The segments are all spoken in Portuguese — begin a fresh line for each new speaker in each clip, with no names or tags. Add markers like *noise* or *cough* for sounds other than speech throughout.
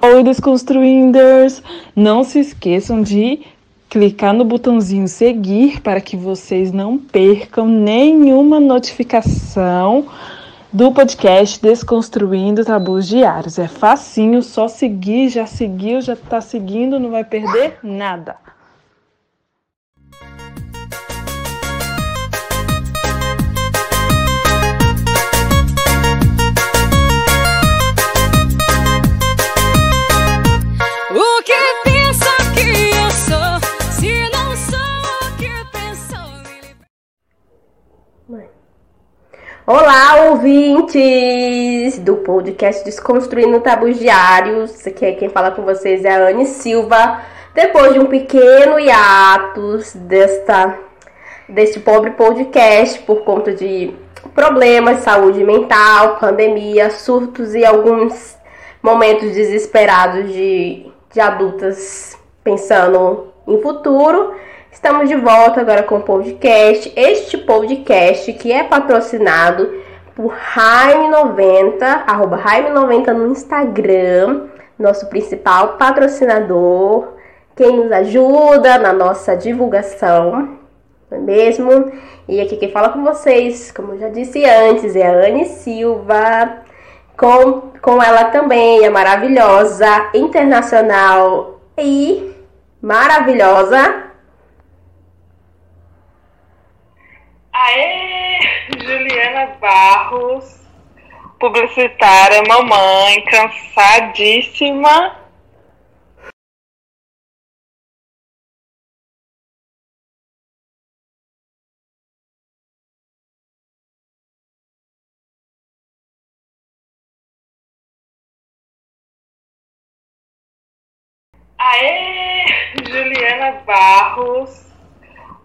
Oi, Desconstruinders! Não se esqueçam de clicar no botãozinho seguir para que vocês não percam nenhuma notificação do podcast Desconstruindo Tabus Diários. É facinho, só seguir, já seguiu, já está seguindo, não vai perder nada.
Olá, ouvintes do podcast Desconstruindo Tabus Diários. Aqui é quem fala com vocês é a Anne Silva. Depois de um pequeno hiatus desta, deste pobre podcast por conta de problemas de saúde mental, pandemia, surtos e alguns momentos desesperados de, de adultas pensando em futuro. Estamos de volta agora com o podcast. Este podcast que é patrocinado por Jaime90, arroba Jaime90 no Instagram, nosso principal patrocinador, quem nos ajuda na nossa divulgação, não é mesmo? E aqui quem fala com vocês, como eu já disse antes, é a Anne Silva, com, com ela também, a maravilhosa, internacional e maravilhosa
Aê! Juliana Barros, publicitária, mamãe, cansadíssima.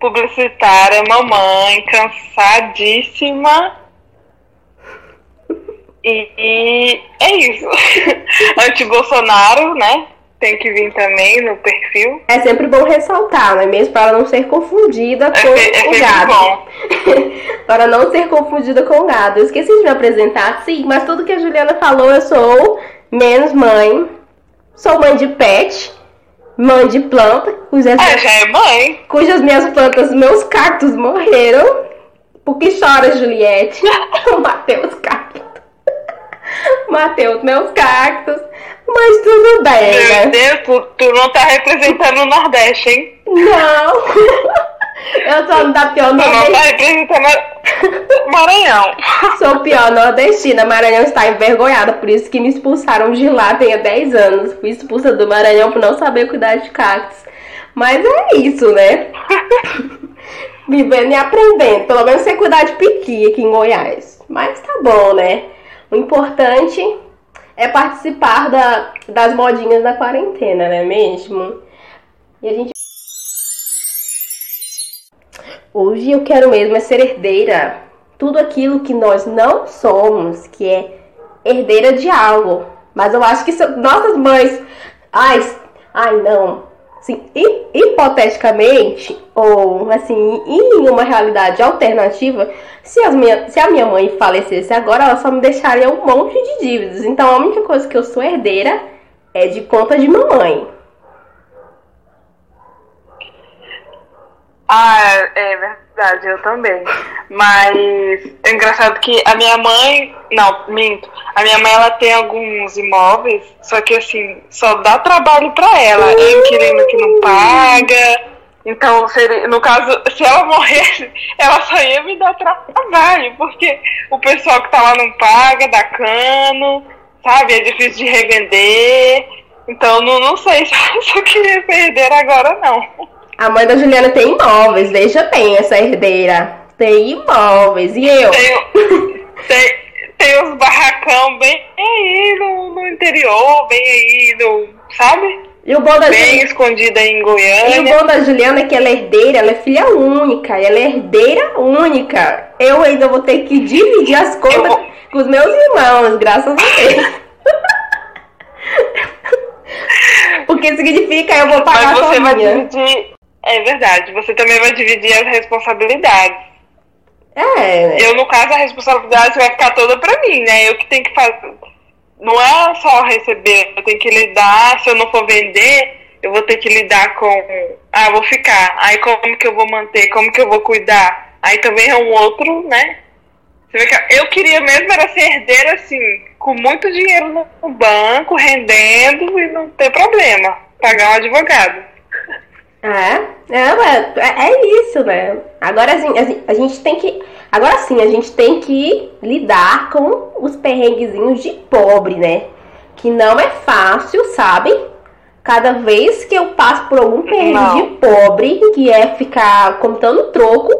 Publicitária, mamãe, cansadíssima. E, e é isso. *laughs* Anti-Bolsonaro, né? Tem que vir também no perfil.
É sempre bom ressaltar, não é mesmo? Para não ser confundida com é, é o gado. *laughs* Para não ser confundida com o gado. Eu esqueci de me apresentar, sim, mas tudo que a Juliana falou, eu sou menos mãe. Sou mãe de pet mãe de planta,
cujas, é, já é mãe.
cujas minhas plantas, meus cactos morreram. Por que chora, Juliette? *laughs* Mateus cactos. Mateus, meus cactos. Mas tudo bem,
Meu né? Deus, tu, tu não tá representando o Nordeste, hein?
Não. *laughs* Eu sou da pior
nordestina. Maranhão.
Sou pior nordestina. Maranhão está envergonhada, por isso que me expulsaram de lá tem 10 anos. Fui expulsa do Maranhão por não saber cuidar de cactos. Mas é isso, né? *laughs* Vivendo e aprendendo. Pelo menos sei cuidar de piqui aqui em Goiás. Mas tá bom, né? O importante é participar da, das modinhas da quarentena, não é mesmo? E a gente Hoje eu quero mesmo é ser herdeira. Tudo aquilo que nós não somos, que é herdeira de algo. Mas eu acho que nossas mães. Ai, ai não. Assim, hipoteticamente, ou assim, em uma realidade alternativa, se, as minha, se a minha mãe falecesse agora, ela só me deixaria um monte de dívidas. Então a única coisa que eu sou herdeira é de conta de mamãe.
Ah, é verdade, eu também. Mas é engraçado que a minha mãe, não, minto, a minha mãe ela tem alguns imóveis, só que assim, só dá trabalho para ela. É inquilino que não paga. Então, seria, no caso, se ela morresse, *laughs* ela só ia me dar trabalho, porque o pessoal que tá lá não paga, dá cano, sabe? É difícil de revender. Então, não, não sei *laughs* se eu queria perder agora, não.
A mãe da Juliana tem imóveis, veja bem essa herdeira. Tem imóveis. E eu?
Tem, tem, tem uns barracão bem aí no, no interior, bem aí no. Sabe?
E o bom da
Bem Jul... escondida em Goiânia.
E o bom da Juliana é que ela é herdeira, ela é filha única, ela é herdeira única. Eu ainda vou ter que dividir as contas vou... com os meus irmãos, graças a Deus. *laughs* Porque significa eu vou pagar
Mas você vai dividir é verdade. Você também vai dividir as responsabilidades.
É.
Eu, no caso, a responsabilidade vai ficar toda pra mim, né? Eu que tenho que fazer. não é só receber, eu tenho que lidar, se eu não for vender, eu vou ter que lidar com, ah, vou ficar, aí como que eu vou manter, como que eu vou cuidar, aí também é um outro, né? Eu queria mesmo era ser herdeira assim, com muito dinheiro no banco, rendendo e não ter problema, pagar um advogado.
É, é, é, é isso, né? Agora assim, a gente tem que. Agora sim, a gente tem que lidar com os perrenguezinhos de pobre, né? Que não é fácil, sabe? Cada vez que eu passo por algum perrengue não. de pobre, que é ficar contando troco,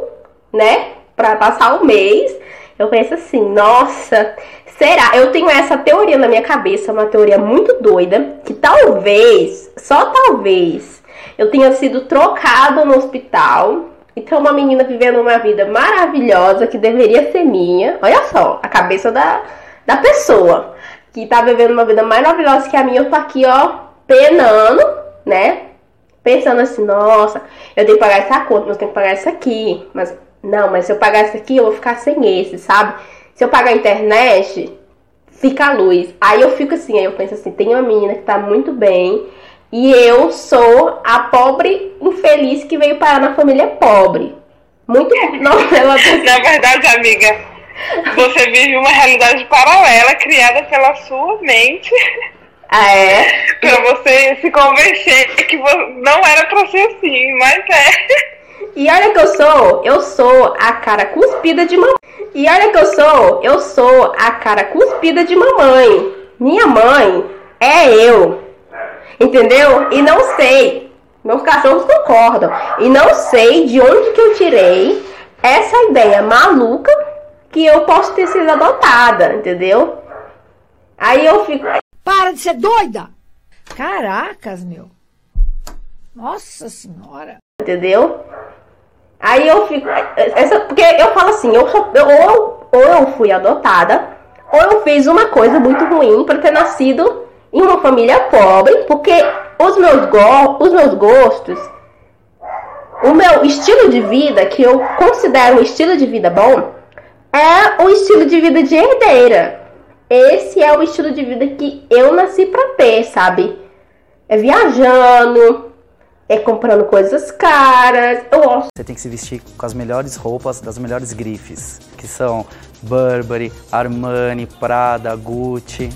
né? Pra passar o mês, eu penso assim, nossa, será? Eu tenho essa teoria na minha cabeça, uma teoria muito doida, que talvez, só talvez, eu tinha sido trocado no hospital. Então, uma menina vivendo uma vida maravilhosa que deveria ser minha. Olha só, a cabeça da, da pessoa que tá vivendo uma vida maravilhosa que a minha. Eu tô aqui, ó, penando, né? Pensando assim, nossa, eu tenho que pagar essa conta, mas eu tenho que pagar essa aqui. Mas, não, mas se eu pagar essa aqui, eu vou ficar sem esse, sabe? Se eu pagar a internet, fica a luz. Aí eu fico assim, aí eu penso assim, tem uma menina que tá muito bem e eu sou a pobre infeliz que veio parar na família pobre. Muito *laughs*
novela. Na verdade, amiga, você vive uma realidade paralela criada pela sua mente.
Ah, é? *laughs*
pra você se convencer que não era pra ser assim, mas é.
E olha que eu sou, eu sou a cara cuspida de mamãe. E olha que eu sou, eu sou a cara cuspida de mamãe. Minha mãe é eu. Entendeu? E não sei. Meus cachorros concordam. E não sei de onde que eu tirei essa ideia maluca que eu posso ter sido adotada, entendeu? Aí eu fico.
Para de ser doida! Caracas, meu. Nossa senhora.
Entendeu? Aí eu fico. Essa, porque eu falo assim, eu, eu, ou, ou eu fui adotada, ou eu fiz uma coisa muito ruim por ter nascido em uma família pobre, porque os meus, go os meus gostos, o meu estilo de vida, que eu considero um estilo de vida bom, é o estilo de vida de herdeira. Esse é o estilo de vida que eu nasci para ter, sabe? É viajando, é comprando coisas caras. Eu gosto.
Você tem que se vestir com as melhores roupas das melhores grifes, que são Burberry, Armani, Prada, Gucci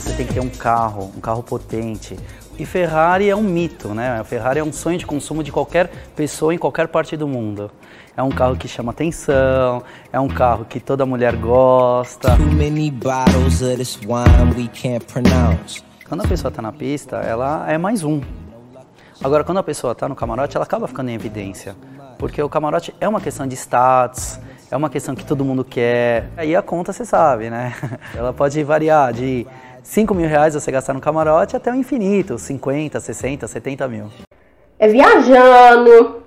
você tem que ter um carro, um carro potente. E Ferrari é um mito, né? A Ferrari é um sonho de consumo de qualquer pessoa em qualquer parte do mundo. É um carro que chama atenção, é um carro que toda mulher gosta. Quando a pessoa está na pista, ela é mais um. Agora, quando a pessoa está no camarote, ela acaba ficando em evidência. Porque o camarote é uma questão de status, é uma questão que todo mundo quer. Aí a conta você sabe, né? *laughs* Ela pode variar de 5 mil reais você gastar no camarote até o infinito, 50, 60, 70 mil.
É viajando,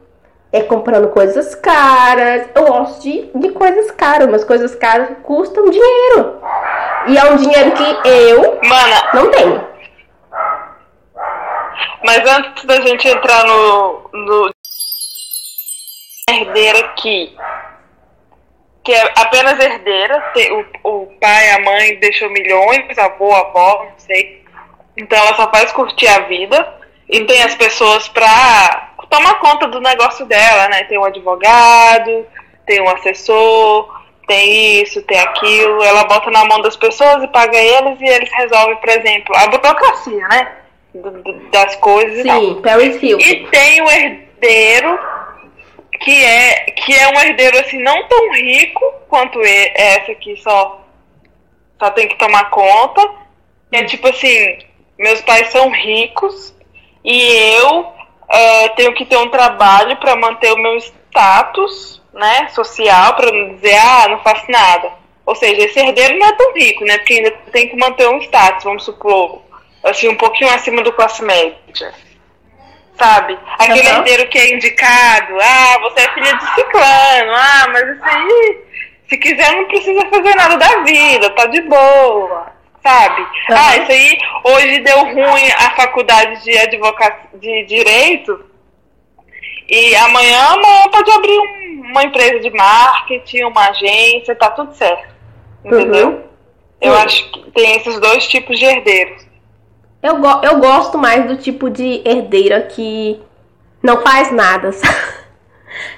é comprando coisas caras. Eu gosto de, de coisas caras, mas coisas caras custam dinheiro. E é um dinheiro que eu
Mana,
não tenho.
Mas antes da gente entrar no, no herdeira aqui, que é apenas herdeira, o, o pai, a mãe deixou milhões, avô, avó, não sei. Então ela só faz curtir a vida. E tem as pessoas pra tomar conta do negócio dela, né? Tem um advogado, tem um assessor, tem isso, tem aquilo. Ela bota na mão das pessoas e paga eles e eles resolvem, por exemplo, a burocracia, né? Das coisas
Sim, e tal.
E tem o herdeiro que é que é um herdeiro assim não tão rico quanto essa que só só tem que tomar conta. É tipo assim, meus pais são ricos e eu uh, tenho que ter um trabalho para manter o meu status, né, social, para não dizer ah, não faço nada. Ou seja, esse herdeiro não é tão rico, né, porque ainda tem que manter um status, vamos supor, assim um pouquinho acima do classe média sabe? Aquele uhum. herdeiro que é indicado, ah, você é filha de ciclano, ah, mas isso aí, se quiser não precisa fazer nada da vida, tá de boa, sabe? Uhum. Ah, isso aí, hoje deu ruim a faculdade de advocacia, de direito, e amanhã, amanhã pode abrir um, uma empresa de marketing, uma agência, tá tudo certo. Entendeu?
Uhum.
Eu acho que tem esses dois tipos de herdeiros.
Eu, go- eu gosto mais do tipo de herdeira que não faz nada, *laughs* sabe?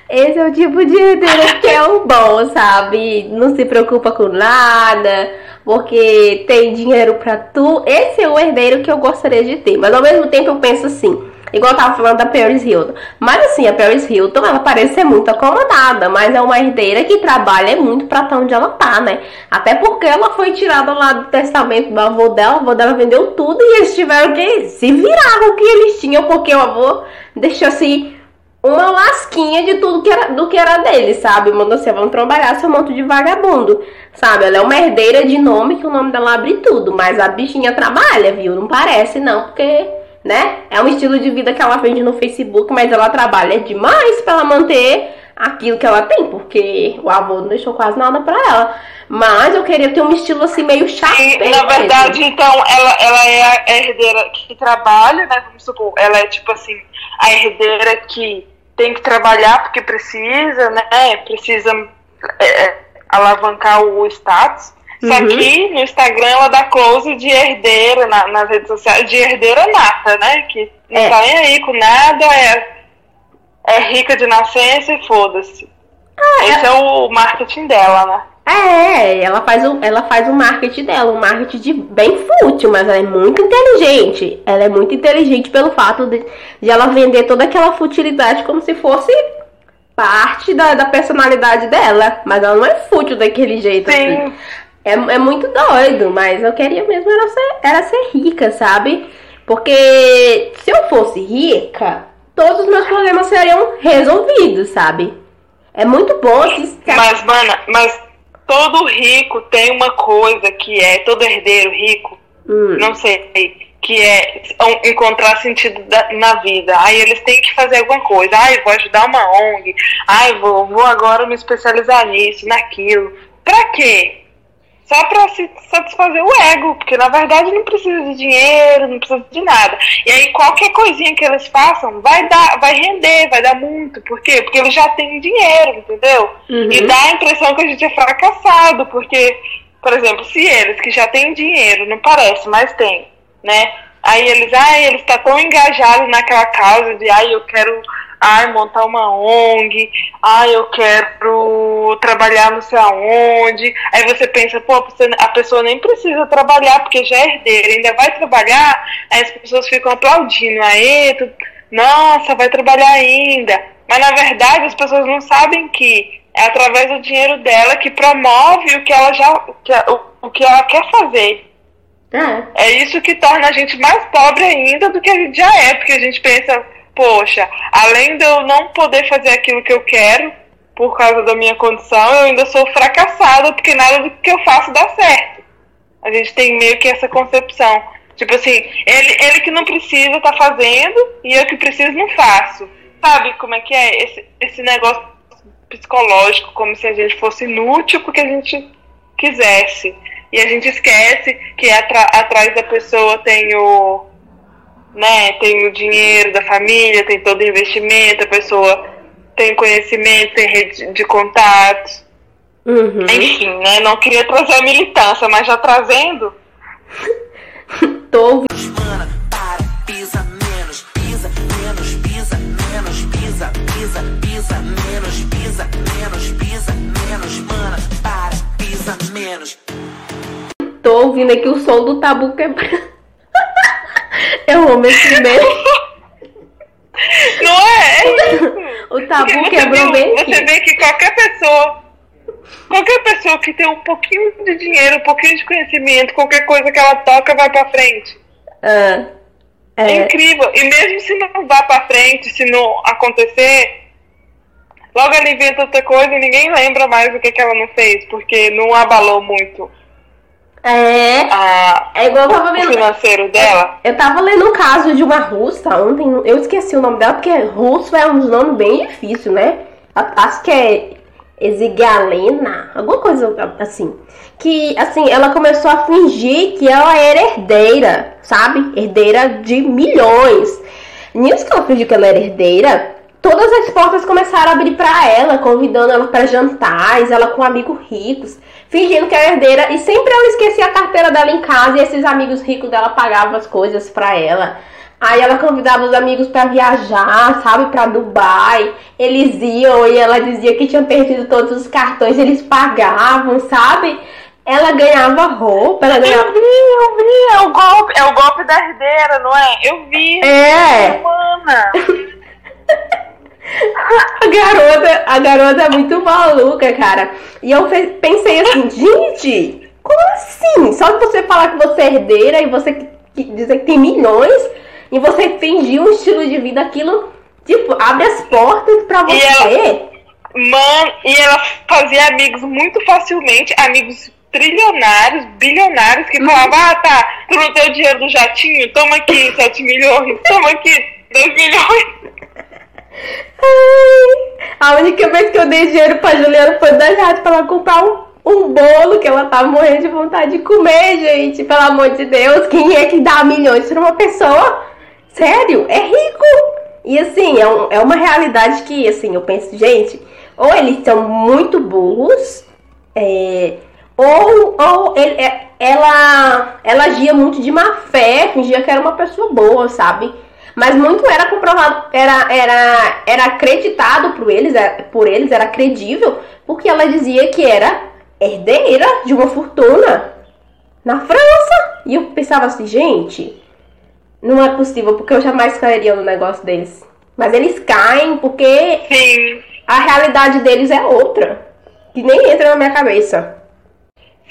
Esse é o tipo de herdeira que é o bom, sabe? Não se preocupa com nada, porque tem dinheiro pra tu. Esse é o herdeiro que eu gostaria de ter. Mas ao mesmo tempo eu penso assim, igual eu tava falando da Paris Hilton. Mas assim, a Paris Hilton, ela parece ser muito acomodada, mas é uma herdeira que trabalha muito pra estar onde ela tá, né? Até porque ela foi tirada lá do testamento do avô dela, o avô dela vendeu tudo e eles tiveram que se virar com o que eles tinham, porque o avô deixou assim uma lasquinha de tudo que era, do que era dele, sabe? Mandou assim, vamos trabalhar seu monte de vagabundo, sabe? Ela é uma herdeira de nome que o nome dela abre tudo, mas a bichinha trabalha, viu? Não parece não, porque, né? É um estilo de vida que ela vende no Facebook, mas ela trabalha demais pra ela manter aquilo que ela tem, porque o avô não deixou quase nada pra ela. Mas eu queria ter um estilo assim meio chato.
E, na verdade, então, ela, ela é a herdeira que trabalha, né? Vamos supor, ela é tipo assim, a herdeira que tem que trabalhar porque precisa, né? Precisa é, é, alavancar o status. Só
Uhum.
que no Instagram ela dá close de herdeira, na- nas redes sociais, de herdeira nata, né? Que não
É.
tá nem aí com nada, é, é rica de nascença e foda-se. Esse é o marketing dela, né?
É, ela faz o, ela faz o marketing dela, um marketing de bem fútil, mas ela é muito inteligente. Ela é muito inteligente pelo fato de, de ela vender toda aquela futilidade como se fosse parte da, da personalidade dela. Mas ela não é fútil daquele jeito.
Sim.
assim. É, é muito doido, mas eu queria mesmo era ser, era ser rica, sabe? Porque se eu fosse rica, todos os meus problemas seriam resolvidos, sabe? É muito bom se,
Mas, mana, mas todo rico tem uma coisa que é, todo herdeiro rico,
Hum.
não sei, que é encontrar sentido da- na vida. Aí eles têm que fazer alguma coisa. Ai, vou ajudar uma ONG. Ai, vou, vou agora me especializar nisso, naquilo. Pra quê? Só pra se satisfazer o ego, porque na verdade não precisa de dinheiro, não precisa de nada. E aí qualquer coisinha que eles façam vai dar, vai render, vai dar muito. Por quê? Porque eles já têm dinheiro, entendeu?
Uhum.
E dá a impressão que a gente é fracassado, porque, por exemplo, se eles que já têm dinheiro, não parece, mas tem, né? Aí eles, ai, eles estão tão engajados naquela causa de, ai, eu quero, ai, montar uma ONG, ai, eu quero trabalhar não sei aonde. Aí você pensa, pô, a pessoa- nem precisa trabalhar, porque já é herdeira, ainda vai trabalhar, aí as pessoas ficam aplaudindo, aê, tu, nossa, vai trabalhar ainda. Mas na verdade as pessoas não sabem que é através do dinheiro dela que promove o que ela já o que, o, o que ela quer fazer.
É.
É isso que torna a gente mais pobre ainda do que a gente já é, porque a gente pensa, poxa, além de eu não poder fazer aquilo que eu quero por causa da minha condição, eu ainda sou fracassada porque nada do que eu faço dá certo. A gente tem meio que essa concepção. Tipo assim, ele, ele que não precisa tá fazendo e eu que preciso não faço. Sabe como é que é esse, esse negócio psicológico, como se a gente fosse inútil porque a gente quisesse. E a gente esquece que atra- atrás da pessoa tem o, né, tem o dinheiro da família, tem todo o investimento, a pessoa tem conhecimento, tem rede de contatos.
Uhum.
Enfim, né? Não queria trazer a militância, mas já trazendo, *laughs*
Tô ouvindo.
Mana, para, pisa menos, pisa menos, pisa menos, pisa, pisa, pisa menos, pisa menos, pisa menos, mana, para, pisa menos.
Tô ouvindo aqui o som do tabu quebrando. Eu amo esse meme.
não é? É isso.
O tabu quebrou bem
você vê que qualquer pessoa, qualquer pessoa que tem um pouquinho de dinheiro, um pouquinho de conhecimento, qualquer coisa que ela toca vai pra frente.
Ah,
É,
é,
incrível. E mesmo se não vá pra frente, se não acontecer, logo ela inventa outra coisa e ninguém lembra mais o que, que ela não fez, porque não abalou muito
é,
a,
é igual eu tava
o
vendo.
financeiro dela.
Eu tava lendo um caso de uma russa ontem, eu esqueci o nome dela, porque russo é um nome bem difícil, né? Acho que é Exigalena, alguma coisa assim. Que, assim, ela começou a fingir que ela era herdeira, sabe? Herdeira de milhões. Nisso que ela fingiu que ela era herdeira, todas as portas começaram a abrir pra ela, convidando ela pra jantares, ela com amigos ricos, fingindo que era herdeira, e sempre ela esquecia a carteira dela em casa e esses amigos ricos dela pagavam as coisas pra ela. Aí ela convidava os amigos pra viajar, sabe, pra Dubai. Eles iam e ela dizia que tinha perdido todos os cartões, eles pagavam, sabe? Ela ganhava roupa, ela ganhava.
Eu vi, eu vi, é o golpe, é o golpe da herdeira, não é? Eu vi.
É.
Semana. *laughs*
A garota, a garota é muito maluca, cara. E eu pensei assim, gente, como assim? Só de você falar que você é herdeira e você que- que dizer que tem milhões e você fingir um estilo de vida, aquilo, tipo, abre as portas pra
E
você.
Mano, e ela fazia amigos muito facilmente, amigos trilionários, bilionários, que falavam, ah tá, tu não tem o dinheiro do jatinho? Toma aqui 7 milhões, toma aqui 2 milhões.
Ai, a única vez que eu dei dinheiro pra Juliana foi da Jade pra ela comprar um, um bolo que ela tava morrendo de vontade de comer, gente. Pelo amor de Deus, quem é que dá milhões pra uma pessoa? Sério, é rico. E assim, é, um- é uma realidade que, assim, eu penso, gente, ou eles são muito burros, é, ou, ou ele- é- ela, ela agia muito de má fé, fingia que era uma pessoa boa, sabe? Mas muito era comprovado, era, era, era acreditado por eles, era- por eles, era credível, porque ela dizia que era herdeira de uma fortuna na França. E eu pensava assim, gente, não é possível, porque eu jamais cairia no negócio deles. Mas eles caem porque
Sim,
a realidade deles é outra. Que nem entra na minha cabeça.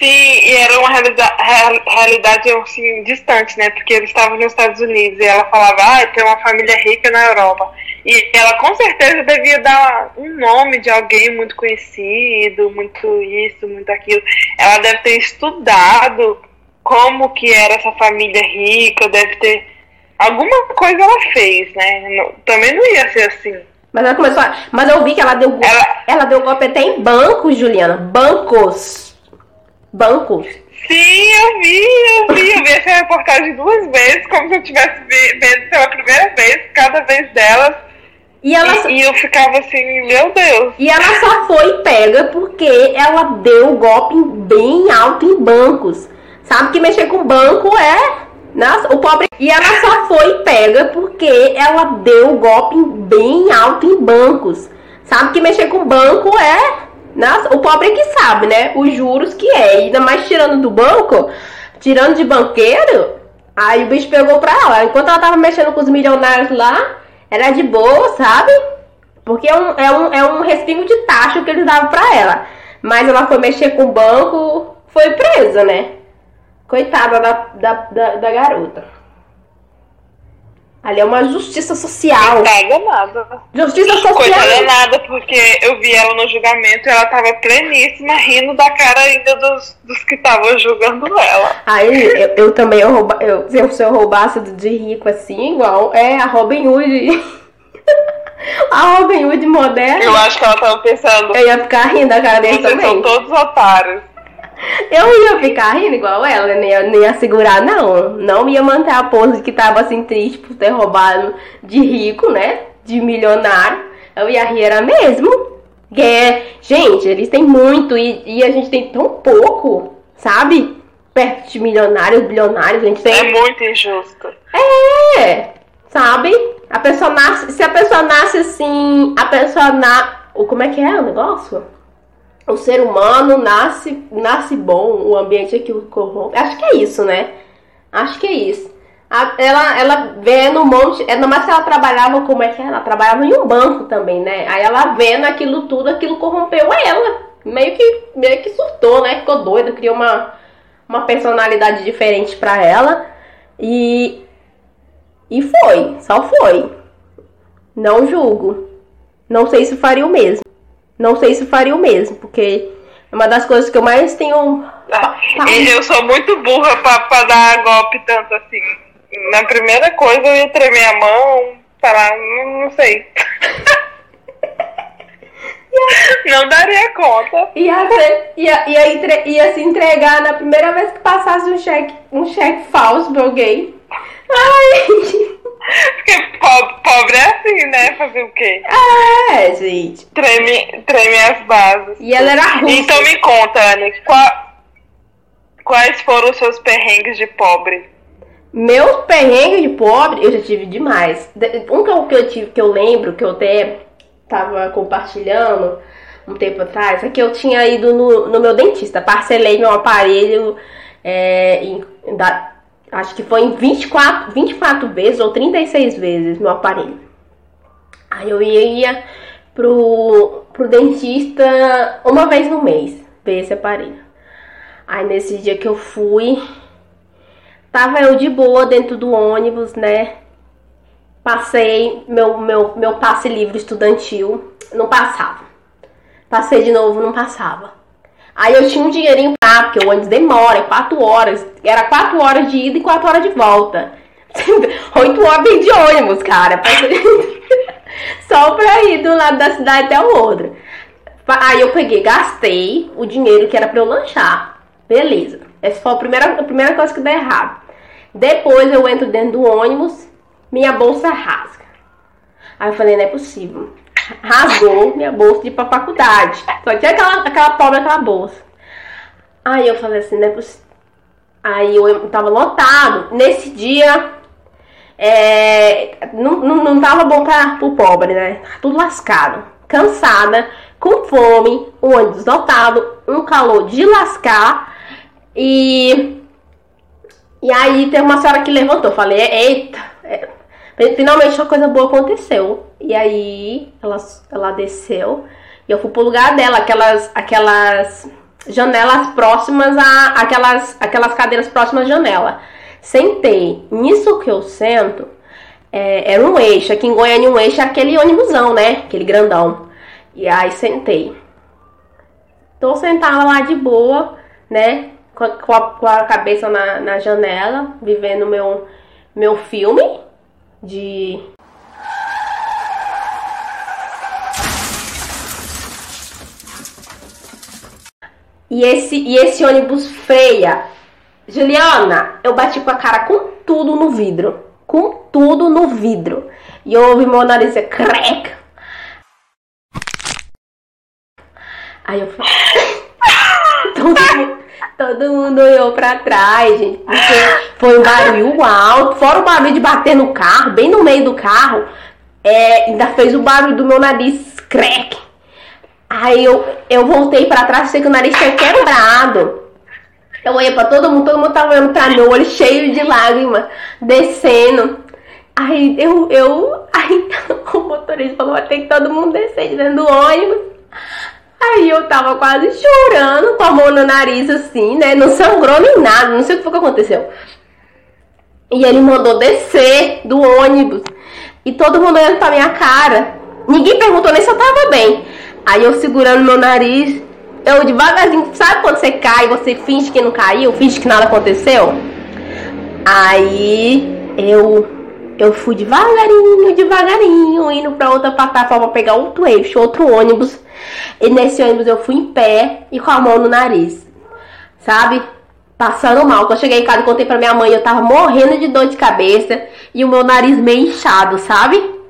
Sim, e era uma realida- real- realidade assim, distante, né? Porque eles estavam nos Estados Unidos e ela falava, ah, tem uma família rica na Europa. E ela com certeza devia dar um nome de alguém muito conhecido, muito isso, muito aquilo. Ela deve ter estudado como que era essa família rica, deve ter. Alguma coisa ela fez, né? Também não ia ser assim.
Mas ela começou a... Mas eu vi que ela deu golpe.
Ela-
Ela deu golpe até em bancos, Juliana. Bancos. Bancos.
Sim, eu vi, eu vi, eu vi essa reportagem duas vezes, como se eu tivesse vendo pela primeira vez, cada vez delas.
E ela,
E, e eu ficava assim, meu Deus.
e ela só foi pega porque ela deu golpe bem alto em bancos. Sabe que mexer com banco é. Nossa, o pobre. E ela só foi pega porque ela deu golpe bem alto em bancos. Sabe que mexer com banco é. Nossa, o pobre é que sabe, né? Os juros que é. Ainda mais tirando do banco, tirando de banqueiro. Aí o bicho pegou pra ela. Enquanto ela tava mexendo com os milionários lá, era de boa, sabe? Porque é um, é um, é um respingo de taxa que eles davam pra ela. Mas ela foi mexer com o banco, foi presa, né? Coitada da, da, da, da garota. Ali é uma justiça social.
Coitada nada.
Justiça social.
nada, porque eu vi ela no julgamento e ela tava pleníssima, rindo da cara ainda dos, dos que estavam julgando ela.
Aí eu, eu também, eu rouba, eu, se eu- se eu roubasse de rico assim, igual, é a Robin Hood. *laughs* a Robin Hood moderna.
Eu acho que ela tava pensando,
Eu ia ficar rindo da cara dele
vocês
também.
são todos otários.
Eu ia ficar rindo igual ela, nem ia, nem ia segurar, não. Não ia manter a pose que tava assim triste por ter roubado de rico, né? De milionário. Eu ia rir, era mesmo. É- gente, eles têm muito e, e a gente tem tão pouco, sabe? Perto de milionários, bilionários, a gente tem.
É muito injusto.
É, sabe? A pessoa nasce. Se a pessoa nasce assim. A pessoa na. Como é que é o negócio? O ser humano nasce, nasce bom, o ambiente é que o corrompe. Acho que é isso, né? Acho que é isso. A- ela, ela vendo um monte. Ainda mais se ela trabalhava, como é que é? Ela trabalhava em um banco também, né? Aí ela vendo aquilo tudo, aquilo corrompeu ela. Meio que, meio que surtou, né? Ficou doida, criou uma, uma personalidade diferente pra ela. E, e foi, só foi. Não julgo. Não sei se faria o mesmo. Não sei se faria o mesmo, porque é uma das coisas que eu mais tenho.
E eu sou muito burra pra, pra dar golpe tanto assim. Na primeira coisa eu ia tremer a mão, falar, não, não sei. *laughs* não daria conta.
Ia, ser- ia, ia, entre- ia se entregar na primeira vez que passasse um cheque, um cheque falso pra alguém. Ai, *laughs*
Porque pobre, pobre é assim, né? Fazer o quê?
É, gente.
Treme, treme as bases.
E ela era russa.
Então me conta, Anne, qual- quais foram os seus perrengues de pobre?
Meus perrengues de pobre, eu já tive demais. De- Um que eu, que eu tive, que eu lembro, que eu até tava compartilhando um tempo atrás, é que eu tinha ido no, no meu dentista. Parcelei meu aparelho é, em, da- acho que foi em 24, 24 vezes ou 36 vezes meu aparelho. Aí eu ia pro, pro dentista uma vez no mês ver esse aparelho. Aí nesse dia que eu fui, Tava eu de boa dentro do ônibus, né? Passei meu, meu, meu passe livre estudantil, não passava. Passei de novo, não passava. Aí eu tinha um dinheirinho pra, porque o ônibus demora, é 4 horas. Era 4 horas de ida e 4 horas de volta. *laughs* 8 horas de ônibus, cara. *laughs* Só pra ir de um lado da cidade até o outro. Aí eu peguei, gastei o dinheiro que era pra eu lanchar. Beleza. Essa foi a primeira, a primeira coisa que deu errado. Depois eu entro dentro do ônibus, minha bolsa rasga. Aí eu falei, não é possível. Rasgou minha bolsa de ir pra faculdade. Só tinha aquela, aquela pobre, aquela bolsa. Aí eu falei assim, é possível. Aí eu tava lotado. Nesse dia, é, não, não, não tava bom pra, pro pobre, né? Tudo lascado. Cansada, com fome, o ônibus lotado, um calor de lascar. E, e aí teve uma senhora que levantou. Falei, eita, é, finalmente uma coisa boa aconteceu. E aí ela, ela desceu e eu fui pro lugar dela, aquelas, aquelas janelas próximas a aquelas, aquelas cadeiras próximas à janela. Sentei. Nisso que eu sento, é, era um eixo. Aqui em Goiânia, um eixo é aquele ônibusão, né? Aquele grandão. E aí sentei. Tô sentada lá de boa, né? Com a, com a, cabeça na, na janela, vivendo meu, meu filme de. E esse, e esse ônibus freia. Juliana, eu bati com a cara com tudo no vidro. Com tudo no vidro. E eu ouvi meu nariz dizer crack. Aí eu falei. *laughs* mundo, todo mundo olhou pra trás, gente. Porque foi um barulho alto. Fora o barulho de bater no carro, bem no meio do carro. É, ainda fez o barulho do meu nariz crack. Aí eu, eu voltei pra trás, sei que o nariz tinha quebrado. Eu olhei pra todo mundo, todo mundo tava olhando pra meu olho cheio de lágrimas, descendo. Aí eu, eu, *laughs* aí o motorista falou, ter que todo mundo descer de dentro do ônibus. Aí eu tava quase chorando, com a mão no nariz assim, né? Não sangrou nem nada, não sei o que foi que aconteceu. E ele mandou descer do ônibus. E todo mundo olhando pra minha cara. Ninguém perguntou nem se eu tava bem. Aí eu segurando meu nariz, eu devagarzinho, sabe quando você cai, você finge que não caiu, finge que nada aconteceu? Aí eu eu fui devagarinho, devagarinho, indo pra outra plataforma pegar outro eixo, outro ônibus. E nesse ônibus eu fui em pé e com a mão no nariz. Sabe? Passando mal. Quando eu cheguei em casa, contei pra minha mãe, eu tava morrendo de dor de cabeça e o meu nariz meio inchado, sabe?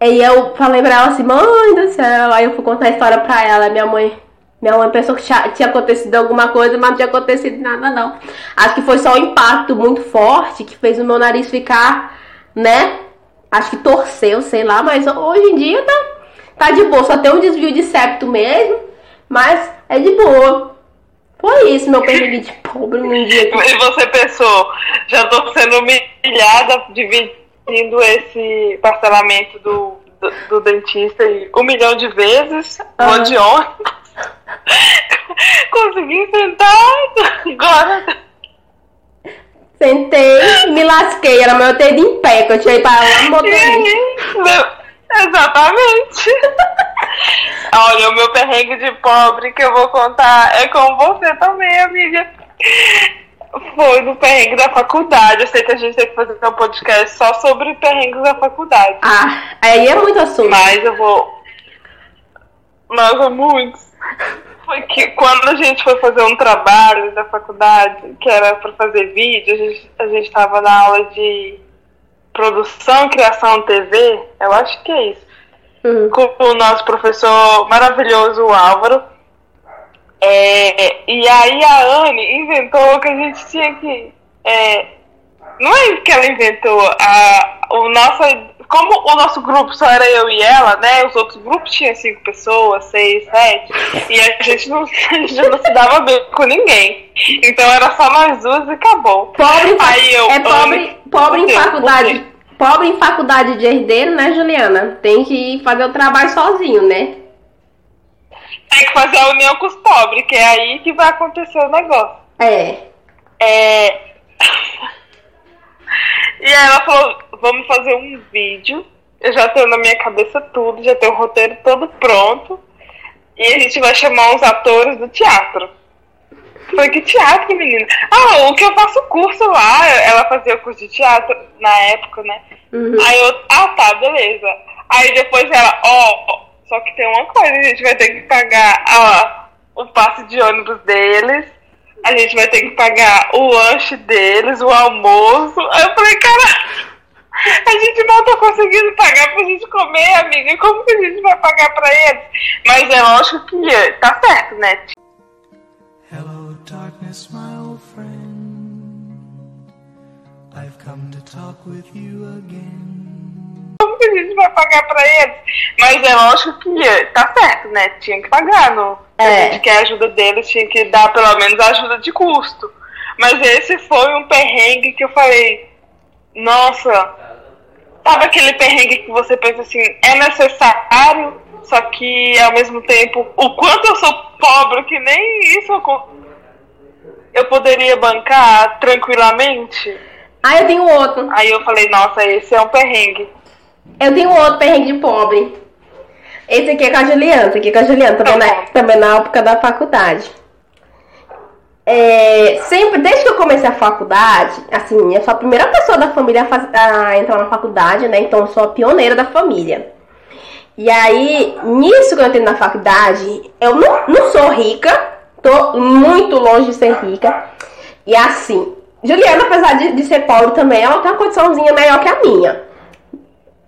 Aí eu falei pra ela assim, mãe do céu. Aí eu fui contar a história pra ela. Minha mãe, minha mãe pensou que tinha acontecido alguma coisa, mas não tinha acontecido nada, não. Acho que foi só um impacto muito forte que fez o meu nariz ficar, né? Acho que torceu, sei lá, mas hoje em dia tá, tá de boa. Só tem um desvio de septo mesmo, mas é de boa. Foi isso, meu perrengue de pobre num dia *laughs* que
E você pensou, já tô sendo humilhada dividindo esse parcelamento do, do, do dentista aí um milhão de vezes,
Ah.
vou de ônibus. Consegui sentar, agora
sentei e me lasquei. Era meu dedo em pé, que eu tirei pra lá no
Exatamente. *laughs* Olha, o meu perrengue de pobre que eu vou contar é com você também, amiga. Foi no perrengue da faculdade. Eu sei que a gente tem que fazer um podcast só sobre perrengues da faculdade.
Ah, aí é muito assunto.
Mas eu vou. Nossa, muitos. foi que quando a gente foi fazer um trabalho da faculdade, que era para fazer vídeo, a gente, a gente tava na aula de produção e criação TV, eu acho que é isso,
Uhum.
com o nosso professor maravilhoso, o Álvaro. É, e aí a Anne inventou que a gente tinha que. é, não é que ela inventou, a, o nosso, como o nosso grupo só era eu e ela, né? Os outros grupos tinham cinco pessoas, seis, sete, e a gente não, *laughs* a gente não se dava bem com ninguém. Então era só nós duas e acabou.
Pobre
Aí eu,
é pobre, pobre em faculdade. Pobre em faculdade de herdeiro, né, Juliana? Tem que fazer o trabalho sozinho, né?
Tem que fazer a união com os pobres, que é aí que vai acontecer o negócio.
É.
É... e aí ela falou, vamos fazer um vídeo. Eu já tenho na minha cabeça tudo, já tenho o roteiro todo pronto. E a gente vai chamar os atores do teatro. Foi que teatro, menina? Ah, o que eu faço curso lá, ela fazia o curso de teatro na época, né?
Uhum.
Aí eu, ah tá, beleza. Aí depois ela, ó, ó, só que tem uma coisa, a gente vai ter que pagar a, o passe de ônibus deles, a gente vai ter que pagar o lanche deles, o almoço. Aí eu falei, cara, a gente não tá conseguindo pagar pra gente comer, amiga. Como que a gente vai pagar pra eles? Mas é lógico que tá certo, né?
Hello, darkness, my
gente vai pagar pra eles? Mas é lógico que tá certo, né? Tinha que pagar, no.
É.
A gente quer a ajuda deles, tinha que dar pelo menos a ajuda de custo. Mas esse foi um perrengue que eu falei, nossa, sabe aquele perrengue que você pensa assim, é necessário, só que ao mesmo tempo, o quanto eu sou pobre que nem isso eu, poderia bancar tranquilamente.
Aí eu tenho outro.
Aí eu falei, nossa, esse é um perrengue.
Eu tenho outro perrengue de pobre. Esse aqui é com a Juliana, esse aqui é com a Juliana, também,
Tá
na, também na época da faculdade. É, sempre, desde que eu comecei a faculdade, assim, eu sou a primeira pessoa da família a, faz- a entrar na faculdade, né? Então eu sou a pioneira da família. E aí, nisso que eu entrei na faculdade, eu não, não sou rica, tô muito longe de ser rica. E assim, Juliana, apesar de, de ser pobre também, ela tem uma condiçãozinha melhor que a minha.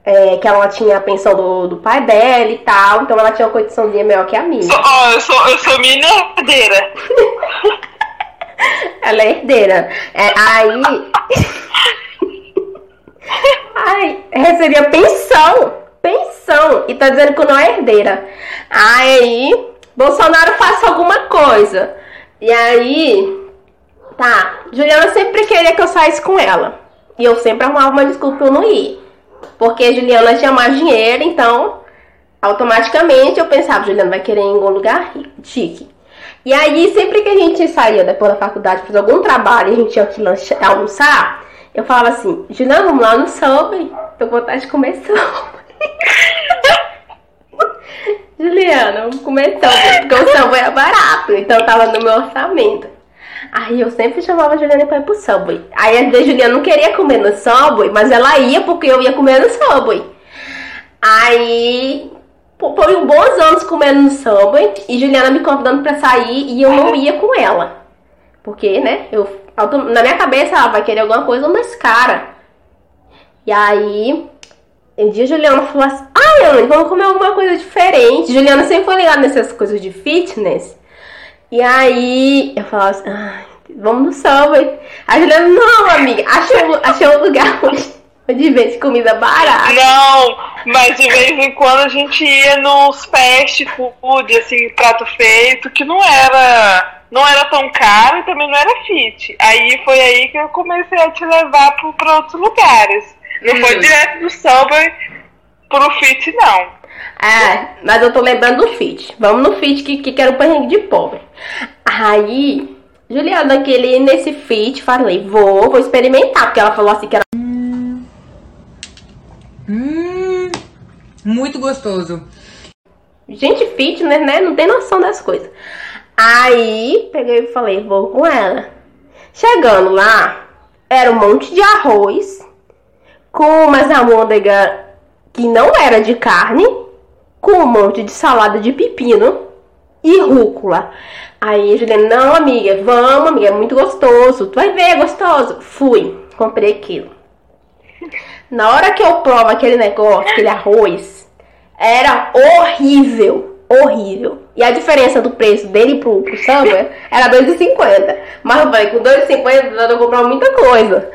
É, que ela tinha a pensão do, do pai dela e tal, então ela tinha uma condiçãozinha melhor que a minha.
Sou- Ó, eu sou, eu sou minha herdeira. *laughs*
Ela é herdeira. É, aí. *laughs* Ai, recebia pensão. Pensão. E tá dizendo que não é herdeira. Aí, Bolsonaro faça alguma coisa. E aí. Tá. Juliana sempre queria que eu saísse com ela. E eu sempre arrumava uma desculpa pra eu não ir. Porque Juliana tinha mais dinheiro, então. Automaticamente eu pensava, Juliana vai querer ir em algum lugar chique. E aí, sempre que a gente saía depois da faculdade, fazer algum trabalho e a gente tinha que lancha- almoçar, eu falava assim, Juliana, vamos lá no Subway. Tô com vontade de comer Subway. *laughs* Juliana, vamos comer Subway, porque o Subway é barato, então tava no meu orçamento. Aí eu sempre chamava a Juliana pra ir pro Subway. Aí a Juliana não queria comer no Subway, mas ela ia porque eu ia comer no Subway. Aí foi um bons anos comendo no Subway e Juliana me convidando pra sair e eu não ia com ela. Porque, né, eu, na minha cabeça ela vai querer alguma coisa mais cara. E aí, um dia a Juliana falou assim: Ai, Anne, vamos comer alguma coisa diferente. Juliana sempre foi ligada nessas coisas de fitness. E aí, eu falava assim: Ai, vamos no Subway. A Juliana, não, amiga, achei, um- achei um lugar *laughs* onde, onde vende comida barata.
Não, mas de vez em quando a gente ia nos fast food, assim, prato feito, que não era. Não era tão caro e também não era fit. Aí foi aí que eu comecei a te levar pra outros lugares. Não foi
Hum.
direto do Subway pro fit, não.
É, mas eu tô lembrando do fit. Vamos no fit que, que era o perrengue de pobre. Aí, Juliana, naquele, nesse fit, falei, vou, vou experimentar. Porque ela falou assim que era
Hum, muito gostoso.
gente fitness, né? Não tem noção das coisas. Aí, peguei e falei, vou com ela. Chegando lá, era um monte de arroz, com umas almôndegas que não era de carne, com um monte de salada de pepino. e rúcula. Aí a Juliana, não, amiga, vamos, amiga, é muito gostoso. Tu vai ver, é gostoso. Fui, comprei aquilo. Na hora que eu provo aquele negócio, aquele arroz, era horrível, horrível. E a diferença do preço dele pro, pro Samuel era 2,50. Mas eu falei, com 2,50 dá pra comprar muita coisa.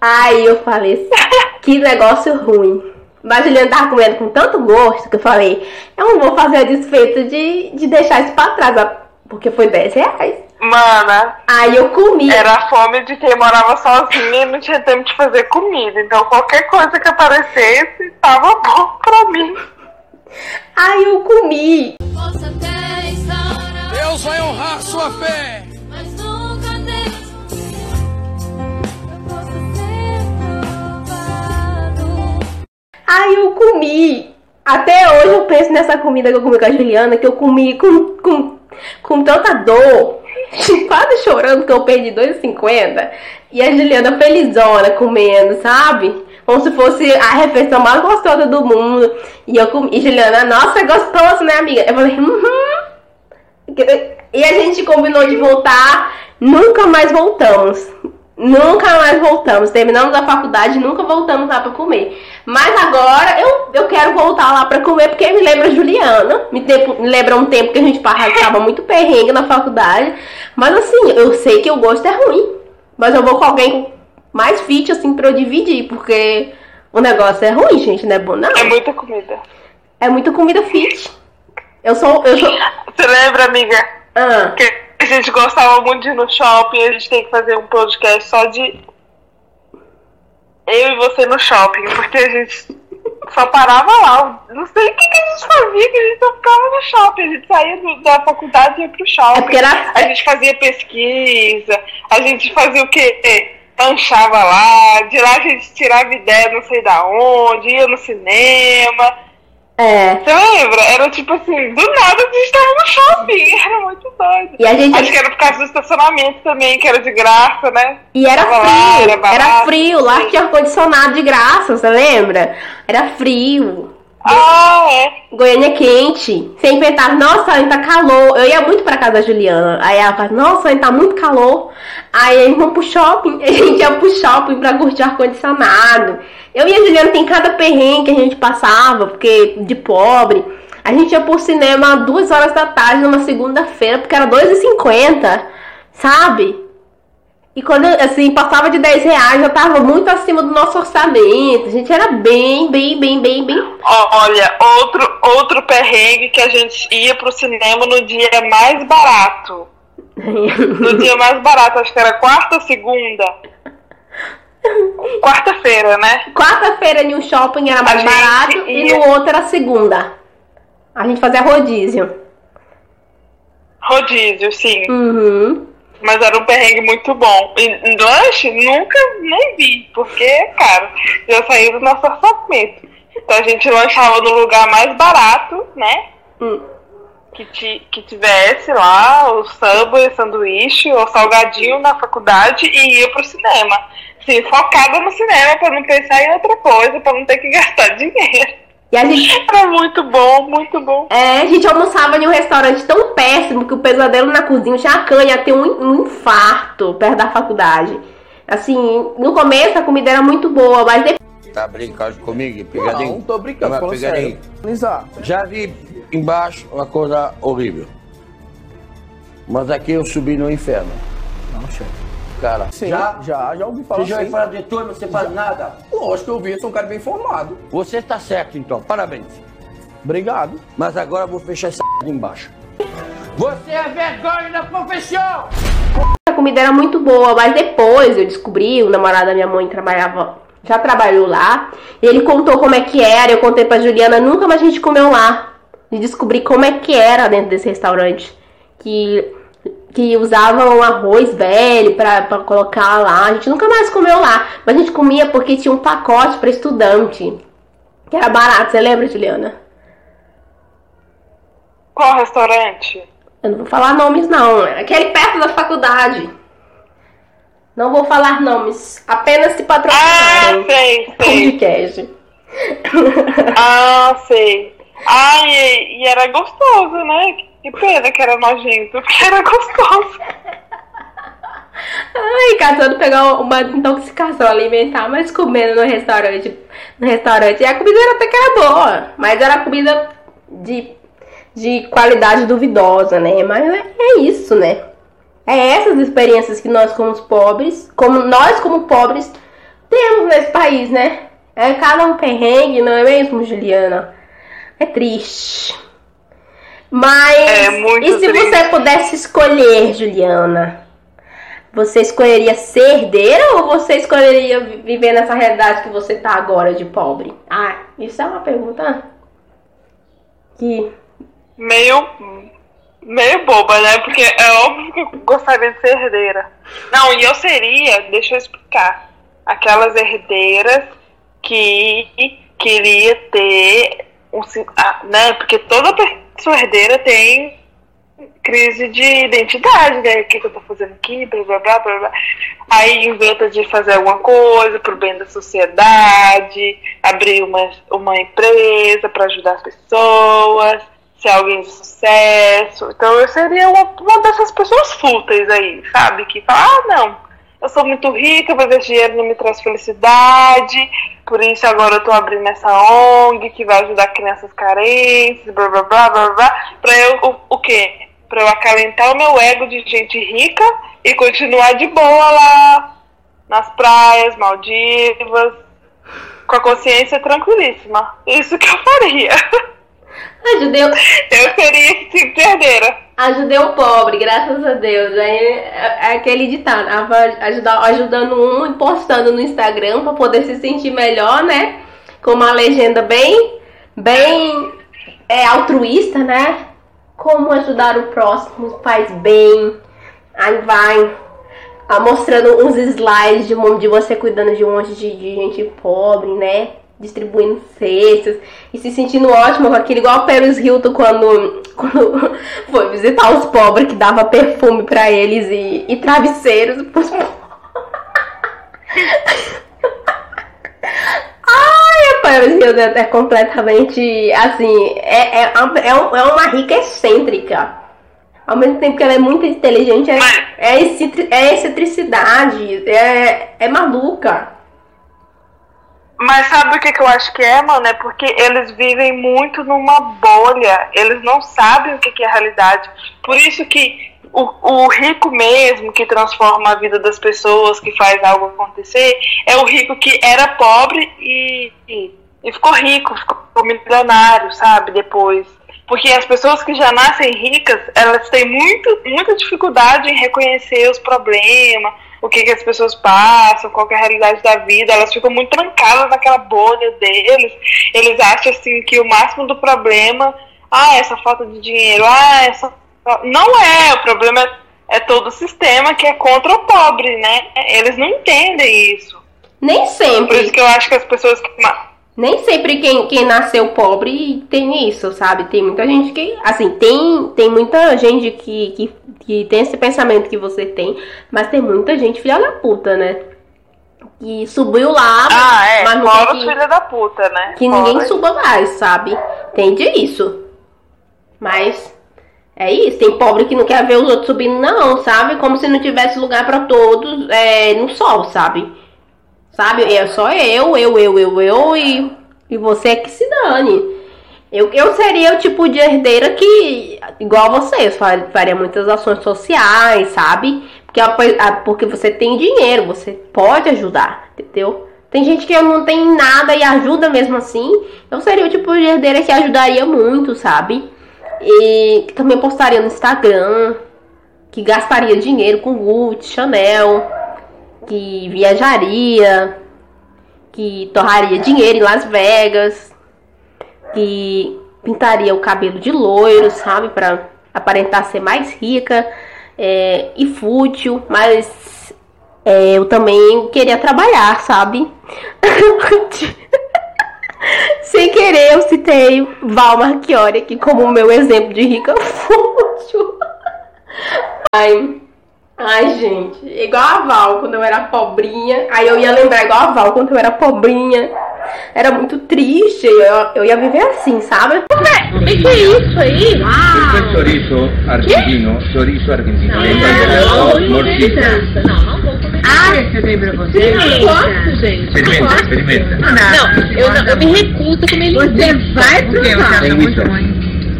Aí eu falei, assim, *laughs* que negócio ruim. Mas a Juliana tava comendo com tanto gosto que eu falei, eu não vou fazer a desfeita de, de deixar isso pra trás, ó, porque foi 10 reais.
Mana,
Aí eu comi.
era a fome de quem morava sozinha e não tinha tempo de fazer comida. Então qualquer coisa que aparecesse tava bom pra mim.
Aí eu comi.
Deus vai honrar sua fé.
Aí eu comi. Até hoje eu penso nessa comida que eu comi com a Juliana, que eu comi com, com, com tanta dor, *laughs* quase chorando que eu perdi 2,50. E a Juliana felizona comendo, sabe? Como se fosse a refeição mais gostosa do mundo. E eu comi. E Juliana, nossa, é gostoso, né, amiga? Eu falei, uhum. E a gente combinou de voltar, nunca mais voltamos. Nunca mais voltamos. Terminamos a faculdade, nunca voltamos lá pra comer. Mas agora eu, eu quero voltar lá pra comer porque me lembra Juliana. Me, tempo- me lembra um tempo que a gente passava muito perrengue na faculdade. Mas assim, eu sei que o gosto é ruim. Mas eu vou com alguém mais fit, assim, pra eu dividir. Porque o negócio é ruim, gente, não é bom não.
É muita comida.
É muita comida fit. Eu sou. Eu sou.
Você lembra, amiga,
Ah,
que gente gostava muito de ir no shopping a gente tem que fazer um podcast só de eu e você no shopping, porque a gente só parava lá. Não sei o que, que a gente fazia, que a gente só ficava no shopping. A gente saía do- da faculdade e ia pro shopping.
É era-
A gente fazia pesquisa, a gente fazia o quê? Lanchava lá, de lá a gente tirava ideia não sei da onde, ia no cinema.
É.
Você lembra? Era tipo assim, do nada a gente tava no shopping. *laughs* Era muito doido.
E a gente.
Acho que era por causa do estacionamento também, que era de graça, né?
E era
Tava lá,
frio,
era
era
barato.
frio, lá tinha ar-condicionado de graça, você lembra? Era frio.
Ah, é.
Goiânia quente. Você inventava, nossa, ainda tá calor. Eu ia muito pra casa da Juliana. Aí ela falava, nossa, ainda tá muito calor. Aí a gente pro shopping. *laughs* A gente ia pro shopping pra curtir ar-condicionado. Eu e a Juliana tem cada perrengue que a gente passava, porque de pobre. A gente ia pro cinema duas horas da tarde numa segunda-feira, porque era R$2,50, sabe? E quando, assim, passava de 10 reais, já tava muito acima do nosso orçamento. A gente era bem, bem, bem, bem, bem
Olha, outro, outro perrengue que a gente ia pro cinema no dia mais barato. *laughs* No dia mais barato, acho que era quarta ou segunda. Quarta-feira, né?
Quarta-feira em um shopping era mais barato e
ia-
no outro era segunda. A gente fazia rodízio.
Rodízio, sim.
Uhum.
Mas era um perrengue muito bom. E em lanche, nunca nem vi, porque, cara, já saiu do nosso orçamento. Então a gente lanchava no lugar mais barato, né?
Hum.
Que, ti- que tivesse lá o samba, o sanduíche, o salgadinho na faculdade e ia pro cinema. Assim, focada no cinema pra não pensar em outra coisa, pra não ter que gastar *laughs* dinheiro.
E a gente,
Era *laughs* muito bom, muito bom.
é, a gente almoçava em um restaurante tão péssimo que o pesadelo na cozinha tinha canha, ia ter um, um infarto perto da faculdade. Assim, no começo a comida era muito boa, mas depois
Tá brincando comigo? Pegadinho?
Não, tô brincando, sério. Analisar.
Já vi embaixo uma coisa horrível. Mas aqui eu subi no inferno.
Não, chefe.
Cara,
Sim,
já?
já, já, ouvi falar
Você já vai falar de turma, você faz nada?
Lógico que eu vi, eu sou um cara bem informado.
Você tá certo então, parabéns.
Obrigado.
Mas agora eu vou fechar essa *laughs* embaixo. Você é vergonha da profissão!
a comida era muito boa, mas depois eu descobri, o namorado da minha mãe trabalhava, já trabalhou lá, e ele contou como é que era, eu contei pra Juliana, nunca mais a gente comeu lá. E descobri como é que era dentro desse restaurante. Que, que usavam arroz velho pra, pra colocar lá. A gente nunca mais comeu lá. Mas a gente comia porque tinha um pacote pra estudante. Que era barato, você lembra, Juliana?
Qual restaurante?
Eu não vou falar nomes, não. É Aquele perto da faculdade. Não vou falar nomes. Apenas se
Ah,
patrocinarem.
sei, sei.
Podcast.
Ah, sei. Ai, e, era gostoso, né? Que pena que era nojento, *laughs* porque era gostoso.
Ai, catando pegar uma intoxicação alimentar, mas comendo no restaurante. No restaurante. E a comida era até que era boa, mas era comida de, de qualidade duvidosa, né? Mas é, é isso, né? É essas experiências que nós como pobres, como nós como pobres, temos nesse país, né? É cada um perrengue, não é mesmo, Juliana? É triste. Mas
É muito
e se
triste.
você pudesse escolher, Juliana? Você escolheria ser herdeira ou você escolheria vi- viver nessa realidade que você tá agora de pobre? Ah, isso é uma pergunta que
Meio. Meio boba, né? Porque é óbvio que eu gostaria de ser herdeira. Não, e eu seria, deixa eu explicar, aquelas herdeiras que queria ter um. si- ah, né? Porque toda pessoa herdeira tem crise de identidade, né? O que, que eu tô fazendo aqui, blá blá blá blá blá. Aí inventa de fazer alguma coisa pro bem da sociedade, abrir uma, uma empresa para ajudar as pessoas, ser alguém de sucesso. Então eu seria uma, uma dessas pessoas fúteis aí, sabe? Que fala, ah, não, eu sou muito rica, mas esse dinheiro não me traz felicidade, por isso agora eu tô abrindo essa ONG que vai ajudar crianças carentes, blá blá blá blá blá, pra eu, o, o quê? Pra eu acalentar o meu ego de gente rica e continuar de boa lá nas praias, Maldivas, com a consciência tranquilíssima. Isso que eu faria. *laughs*
ajudei, o-
Eu tipo de herdeira.
ajudei o pobre, graças a Deus. Aí é, é aquele ditado, ah, ajudar, ajudando um e postando no Instagram pra poder se sentir melhor, né? Com uma legenda bem, bem é, altruísta, né? Como ajudar o próximo faz bem. Aí vai ah, mostrando uns slides de, um- de você cuidando de um monte de, de gente pobre, né? Distribuindo cestas e se sentindo ótimo com aquilo, igual o Paris Hilton quando, *laughs* quando foi visitar os pobres, que dava perfume pra eles e, e travesseiros pros. *laughs* Ai, Paris Hilton é completamente assim, é, é, é, um- é uma rica excêntrica. Ao mesmo tempo que ela é muito inteligente, é, é, é excentricidade, é, é maluca.
Mas sabe o que, que eu acho que é, mano? É porque eles vivem muito numa bolha. Eles não sabem o que, que é realidade. Por isso que o, o rico mesmo, que transforma a vida das pessoas, que faz algo acontecer, é o rico que era pobre e, e, e ficou rico, ficou milionário, sabe? Depois. Porque as pessoas que já nascem ricas, elas têm muito, muita dificuldade em reconhecer os problemas, o que, que as pessoas passam, qual que é a realidade da vida, elas ficam muito trancadas naquela bolha deles. Eles acham assim que o máximo do problema, ah, essa falta de dinheiro, ah, essa. Não é, o problema é, é todo o sistema que é contra o pobre, né? Eles não entendem isso.
Nem
Por isso
sempre.
que eu acho que as pessoas que.
Nem sempre quem, quem nasceu pobre tem isso, sabe? Tem muita gente que. Assim, tem, tem muita gente que, que, que tem esse pensamento que você tem, mas tem muita gente filha da puta, né? Que subiu lá,
Ah, é,
mas não quer
os
que,
filhos da puta, né?
que ninguém suba mais, sabe? Entende isso. Mas é isso, tem pobre que não quer ver os outros subindo, não, sabe? Como se não tivesse lugar pra todos é, no sol, sabe? Sabe? É só eu, eu, eu, eu, eu e, e você que se dane. Eu, eu seria o tipo de herdeira que, igual vocês, fa- faria muitas ações sociais, sabe? Porque, porque você tem dinheiro, você pode ajudar, entendeu? Tem gente que não tem nada e ajuda mesmo assim. Eu seria o tipo de herdeira que ajudaria muito, sabe? E que também postaria no Instagram, que gastaria dinheiro com Gucci, Chanel, que viajaria, que torraria dinheiro em Las Vegas, que pintaria o cabelo de loiro, sabe, Pra aparentar ser mais rica é, e fútil, mas é, eu também queria trabalhar, sabe? *laughs* Sem querer, eu citei Val Marchiori aqui como meu exemplo de rica fútil. *laughs* Ai, ai, gente, igual a Val quando eu era pobrinha. Aí eu ia lembrar igual a Val quando eu era pobrinha, era muito triste. Eu, eu ia viver assim, sabe?
O que, que é isso aí?
È chorizo argentino, chorizo argentino. Impasto morcilla.
Não, não vou comer. Ah, você tem pra você? Eu não gosto, gente.
Experimenta, experimenta.
Não, eu, não, eu me recuso a comer linguiça. Você vai provar.
Linguiça.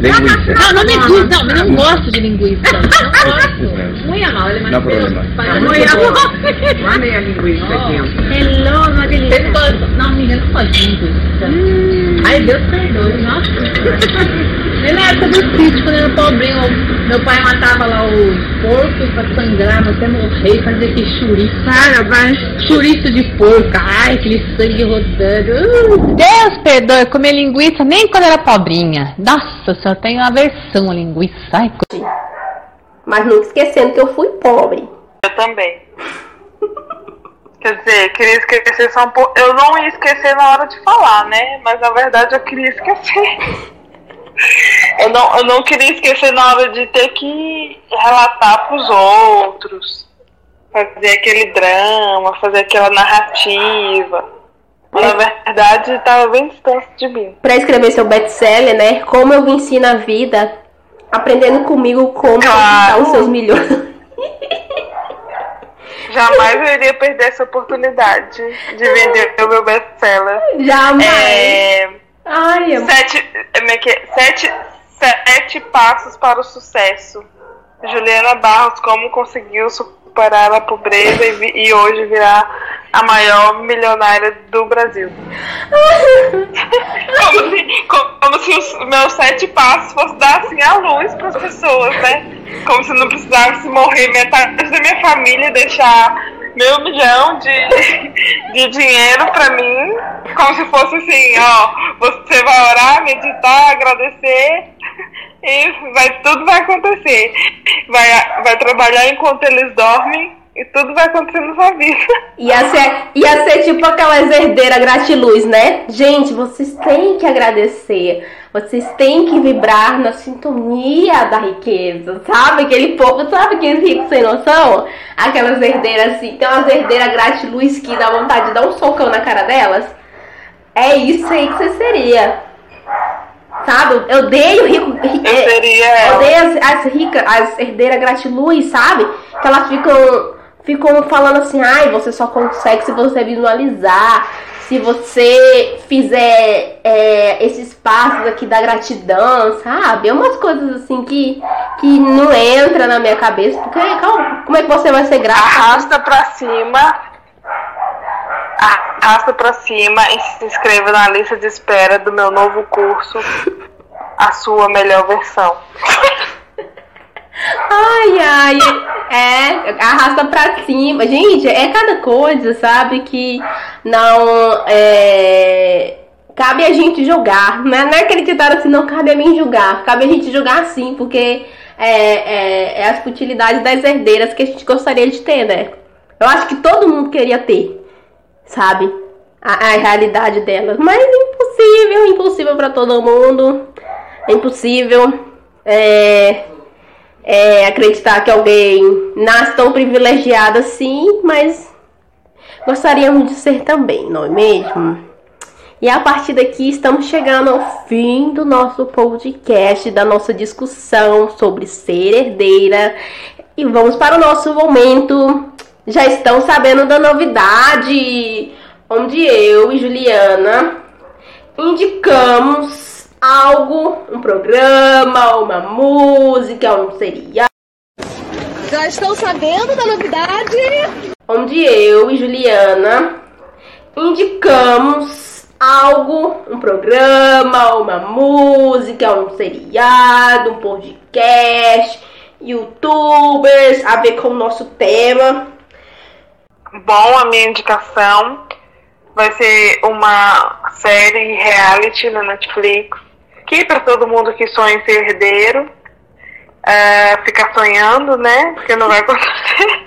Linguiça.
Não, não me diz, não, mas não gosto de linguiça. Não gosto.
Muy amable, No problema.
Muy amable.
Mandei a linguiça aqui.
Hello, uma delícia. Não, amiga, não pode de linguiça. Ai, Deus perdoe, nossa. *laughs* Nem na época do sítio, quando eu era pobrinho, meu pai matava lá os porcos pra sangrar, até morrer, fazia aquele chouriço. Para, chouriço de porco. Ai, aquele sangue rodando. Uh. Deus perdoe, comer linguiça nem quando era pobrinha. Nossa, só tenho aversão a linguiça. Ai, co-
Mas nunca esquecendo que eu fui pobre.
Eu também. Quer dizer, queria esquecer só um pouco. Eu não ia esquecer na hora de falar, né? Mas na verdade eu queria esquecer. Eu não, eu não queria esquecer na hora de ter que relatar pros outros. Fazer aquele drama, fazer aquela narrativa. Na verdade, estava bem distante de mim.
Pra escrever seu best-seller, né? Como eu venci na vida, aprendendo comigo como
Claro.
conquistar os seus milhões. *laughs*
Jamais eu iria perder essa oportunidade de vender o meu best-seller.
Jamais.
É,
Ai, amor.
sete, é é? sete, sete passos para o sucesso. Juliana Barros, como conseguiu superar a pobreza e, e hoje virar a maior milionária do Brasil. *laughs* como, se, como, como se os meus sete passos fossem dar assim a luz para as pessoas, né? Como se não precisasse morrer metade da minha família, deixar meu milhão de, de dinheiro para mim, como se fosse assim, ó, você vai orar, meditar, agradecer e vai, tudo vai acontecer. Vai, vai trabalhar enquanto eles dormem e tudo vai acontecer na sua vida.
Ia ser, ia ser tipo aquelas herdeiras gratiluz, né? Gente, vocês têm que agradecer. Vocês têm que vibrar na sintonia da riqueza, sabe? Aquele povo, sabe aqueles ricos sem noção? Aquelas herdeiras assim, tem umas herdeiras gratiluz que dá vontade de dar um socão na cara delas. É isso aí que você seria. Sabe? Eu odeio rico. ri-
Eu
é,
seria
odeio as, as ricas, as herdeiras gratiluz, sabe? Que elas ficam, ficam falando assim, ai, você só consegue se você visualizar, se você fizer é, esses passos aqui da gratidão, sabe? É umas coisas assim que, que não entra na minha cabeça, porque calma, como é que você vai ser grato?
Arrasta pra cima. Arrasta pra cima e se inscreva na lista de espera do meu novo curso, A Sua Melhor Versão. *laughs*
Ai, ai, é, arrasta pra cima. Gente, é cada coisa, sabe, que não é, cabe a gente julgar. Não é, não é aquele assim, não cabe a mim julgar. Cabe a gente julgar sim, porque é, é, é as futilidades das herdeiras que a gente gostaria de ter, né? Eu acho que todo mundo queria ter, sabe? A, a realidade delas. Mas impossível, impossível pra todo mundo. É impossível. É, é, acreditar que alguém nasce tão privilegiado assim, mas gostaríamos de ser também, não é mesmo? E a partir daqui estamos chegando ao fim do nosso podcast, da nossa discussão sobre ser herdeira. E vamos para o nosso momento. Já estão sabendo da novidade, onde eu e Juliana indicamos algo, um programa, uma música, um seriado.
Já estão sabendo da novidade?
Onde eu e Juliana indicamos algo, um programa, uma música, um seriado, um podcast, youtubers, a ver com o nosso tema.
Bom, a minha indicação vai ser uma série reality na Netflix, que para todo mundo que sonha em ser herdeiro, é, ficar sonhando, né? Porque não vai *laughs* acontecer.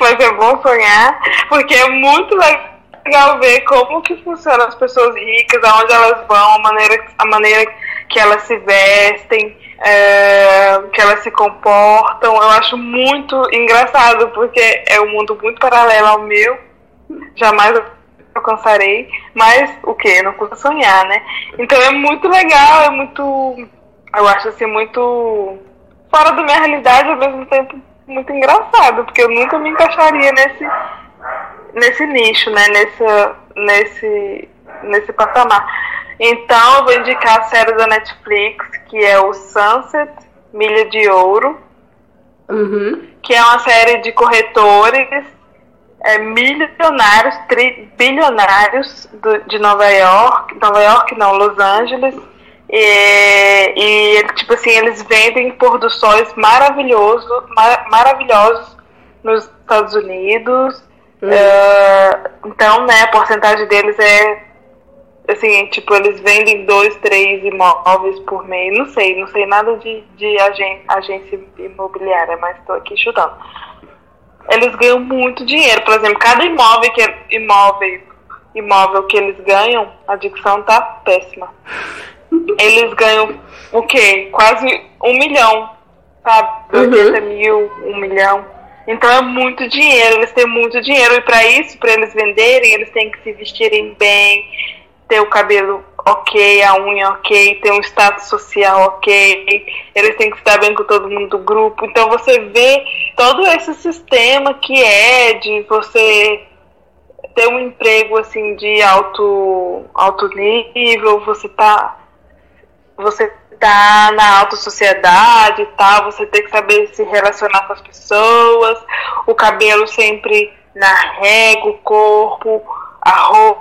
Mas é bom sonhar, porque é muito legal ver como que funcionam as pessoas ricas, aonde elas vão, a maneira, a maneira que elas se vestem, é, que elas se comportam. Eu acho muito engraçado, porque é um mundo muito paralelo ao meu. Jamais alcançarei, mas o que? Não custa sonhar, né? Então é muito legal, é muito. Eu acho assim, muito fora da minha realidade, ao mesmo tempo muito engraçado, porque eu nunca me encaixaria nesse, nesse nicho, né? Nesse, nesse, nesse patamar. Então eu vou indicar a série da Netflix, que é o Sunset Milha de Ouro, que é uma série de corretores é, milionários, tri, bilionários do, de Nova York, Nova York não, Los Angeles, e, e tipo assim, eles vendem pôr do sóis maravilhoso, mar, maravilhosos nos Estados Unidos. É, então, né, a porcentagem deles é assim, tipo, eles vendem dois, três imóveis por mês, não sei, não sei nada de, de agen, agência imobiliária, mas estou aqui chutando. Eles ganham muito dinheiro, por exemplo, cada imóvel que imóvel, imóvel que eles ganham, a dicção tá péssima. Eles ganham o quê? Quase um milhão, sabe? 80 mil, um milhão. Então é muito dinheiro, eles têm muito dinheiro. E para isso, para eles venderem, eles têm que se vestirem bem, ter o cabelo ok, a unha ok, ter um status social ok, eles têm que estar bem com todo mundo do grupo. Então você vê todo esse sistema que é de você ter um emprego assim de alto, alto nível, você tá você tá na alta sociedade e tal, você tem que saber se relacionar com as pessoas, o cabelo sempre na régua, o corpo, a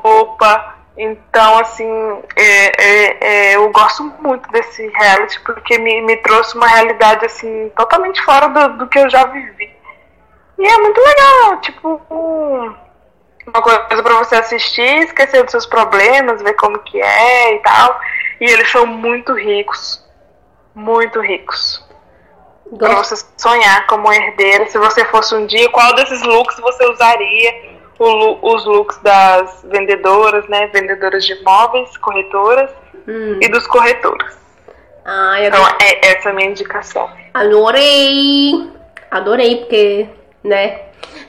roupa. Então, assim, é, é, é, eu gosto muito desse reality porque me, me trouxe uma realidade, assim, totalmente fora do, do que eu já vivi. E é muito legal, tipo, um- uma coisa pra você assistir, esquecer dos seus problemas, ver como que é e tal. E eles são muito ricos, muito ricos. Pra você sonhar como herdeira, se você fosse um dia, qual desses looks você usaria? O os looks das vendedoras, né? Vendedoras de imóveis, corretoras e dos corretores.
Eu
Então, é essa a minha indicação.
Adorei! Adorei, porque, né?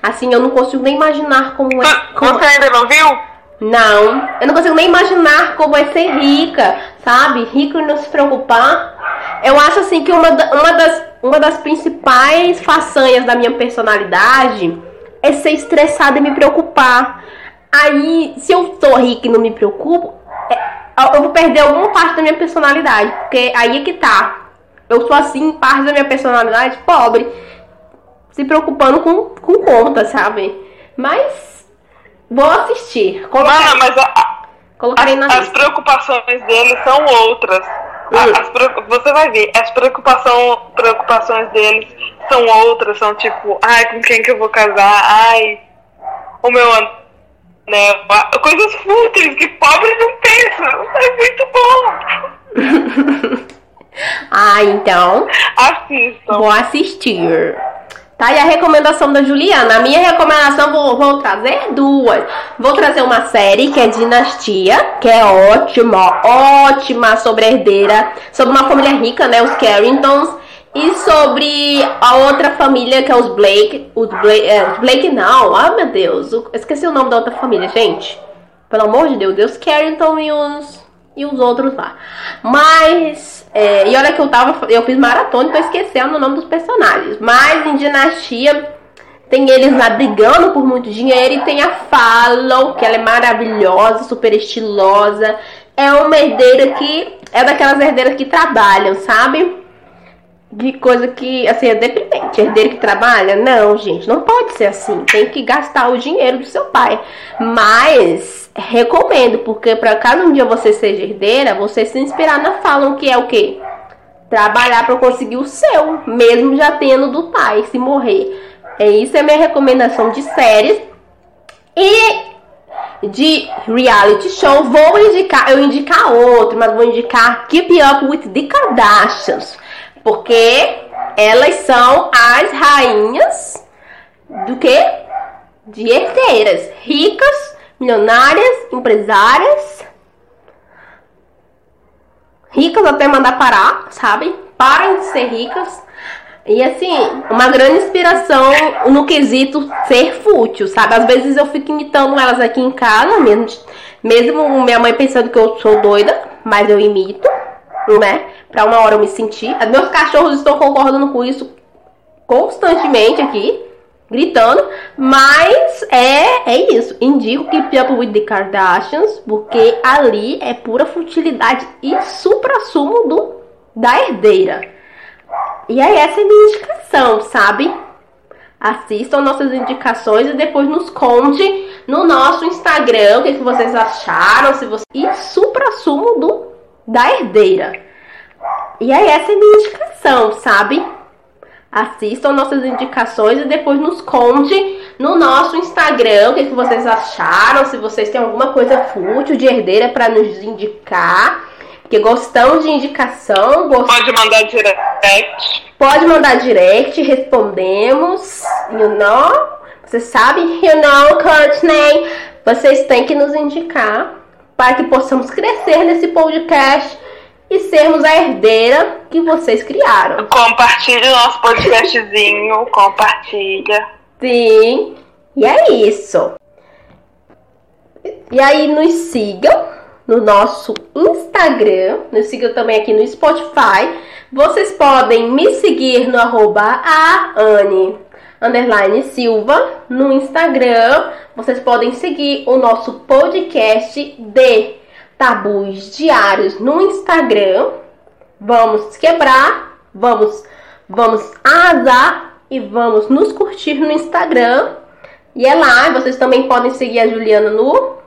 Assim, eu não consigo nem imaginar como é. Como...
Você ainda não viu?
Não, eu não consigo nem imaginar como é ser rica, sabe? Rico e não se preocupar. Eu acho assim que uma, da- uma, das, uma das principais façanhas da minha personalidade é ser estressada e me preocupar. Aí, se eu sou rica e não me preocupo, é- eu vou perder alguma parte da minha personalidade. Porque aí é que tá. Eu sou assim, parte da minha personalidade pobre. Se preocupando com, com conta, sabe? Mas vou assistir.
Mano, mas a-
Colocarei na
as
lista.
preocupações deles são outras. Você vai ver, as preocupação, preocupações deles são outras, são tipo, ai, com quem que eu vou casar? Ai, o meu a- Coisas fúteis que pobre não pensa. É muito bom. *laughs*
Ah, então.
Assistam.
Vou assistir. Tá, e a recomendação da Juliana? A minha recomendação vou, vou trazer duas. Vou trazer uma série que é Dinastia, que é ótima, ótima sobre a herdeira, sobre uma família rica, né? Os Carringtons. E sobre a outra família, que é os Blake. Os Blake, é, os Blake não, ah meu Deus. o- Esqueci o nome da outra família, gente. Pelo amor de Deus, Deus Carrington e os, e os outros lá. Mas, é, e olha que eu tava, eu fiz maratona e tô esquecendo o nome dos personagens. Mas em Dinastia tem eles lá brigando por muito dinheiro e tem a Fallow, que ela é maravilhosa, super estilosa. É uma herdeira que é daquelas herdeiras que trabalham, sabe? De coisa que, assim, é deprimente. Herdeiro que trabalha? Não, gente, não pode ser assim. Tem que gastar o dinheiro do seu pai. Mas, recomendo, porque para caso um dia você seja herdeira, você se inspirar na Fallon, que é o quê? Trabalhar para conseguir o seu, mesmo já tendo do pai, se morrer. É isso é minha recomendação de séries. E de reality show, vou indicar, eu indicar outro, mas vou indicar Keep Up with the Kardashians, porque elas são as rainhas do que? De herdeiras, ricas, milionárias, empresárias, ricas até mandar parar, sabe? Parem de ser ricas. E assim, uma grande inspiração no quesito ser fútil, sabe? Às vezes eu fico imitando elas aqui em casa, mesmo, mesmo minha mãe pensando que eu sou doida, mas eu imito, né? Pra uma hora eu me sentir. Meus cachorros estão concordando com isso constantemente aqui, gritando, mas é, é isso. Indico que Up with the Kardashians, porque ali é pura futilidade e supra-sumo do, da herdeira. E aí essa é minha indicação, sabe? Assistam nossas indicações e depois nos conte no nosso Instagram o que, que vocês acharam, se você... E supra-sumo do, da herdeira. E aí essa é minha indicação, sabe? Assistam nossas indicações e depois nos conte no nosso Instagram o que, que vocês acharam, se vocês têm alguma coisa fútil de herdeira para nos indicar. Que gostamos de indicação. Gost...
Pode mandar direct.
Pode mandar direct, respondemos. You know? Você sabe? You know, Courtney? Vocês têm que nos indicar para que possamos crescer nesse podcast e sermos a herdeira que vocês criaram.
Compartilhe o nosso podcastzinho, compartilha.
Sim, e é isso. E aí nos sigam no nosso Instagram, nos sigam também aqui no Spotify. Vocês podem me seguir no arroba underline Silva no Instagram. Vocês podem seguir o nosso podcast de tabus diários no Instagram. Vamos quebrar, vamos, vamos arrasar e vamos nos curtir no Instagram. E é lá, vocês também podem seguir a Juliana no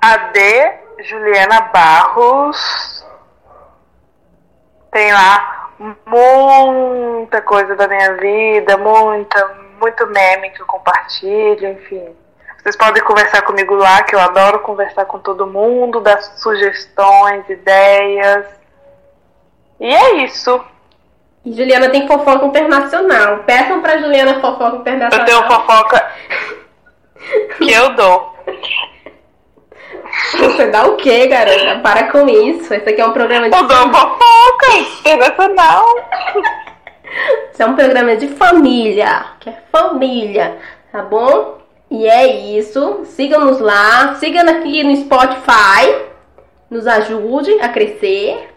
AD Juliana Barros. Tem lá muita coisa da minha vida, muita, muito meme que eu compartilho, enfim. Vocês podem conversar comigo lá, que eu adoro conversar com todo mundo, dar sugestões, ideias. E é isso.
Juliana tem fofoca internacional. Peçam pra Juliana fofoca internacional.
Eu tenho fofoca *laughs* que eu dou.
Você dá o quê, garota? Para com isso. Esse aqui é um programa de.
Eu dou fofoca internacional.
Isso é um programa de família. Que é família, tá bom? E é isso. Sigam-nos lá. Sigam aqui no Spotify. Nos ajude a crescer.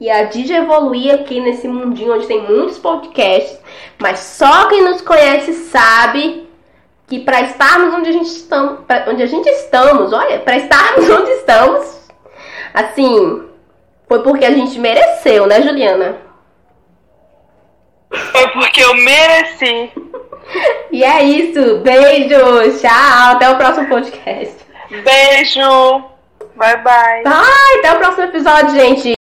E a DJ evoluir aqui nesse mundinho onde tem muitos podcasts. Mas só quem nos conhece sabe que para estarmos onde a gente estamos, onde a gente estamos, olha, para estarmos *laughs* onde estamos, assim, foi porque a gente mereceu, né, Juliana?
Foi porque eu mereci.
E é isso. Beijo. Tchau. Até o próximo podcast.
Beijo. Bye bye.
Bye. Até o próximo episódio, gente.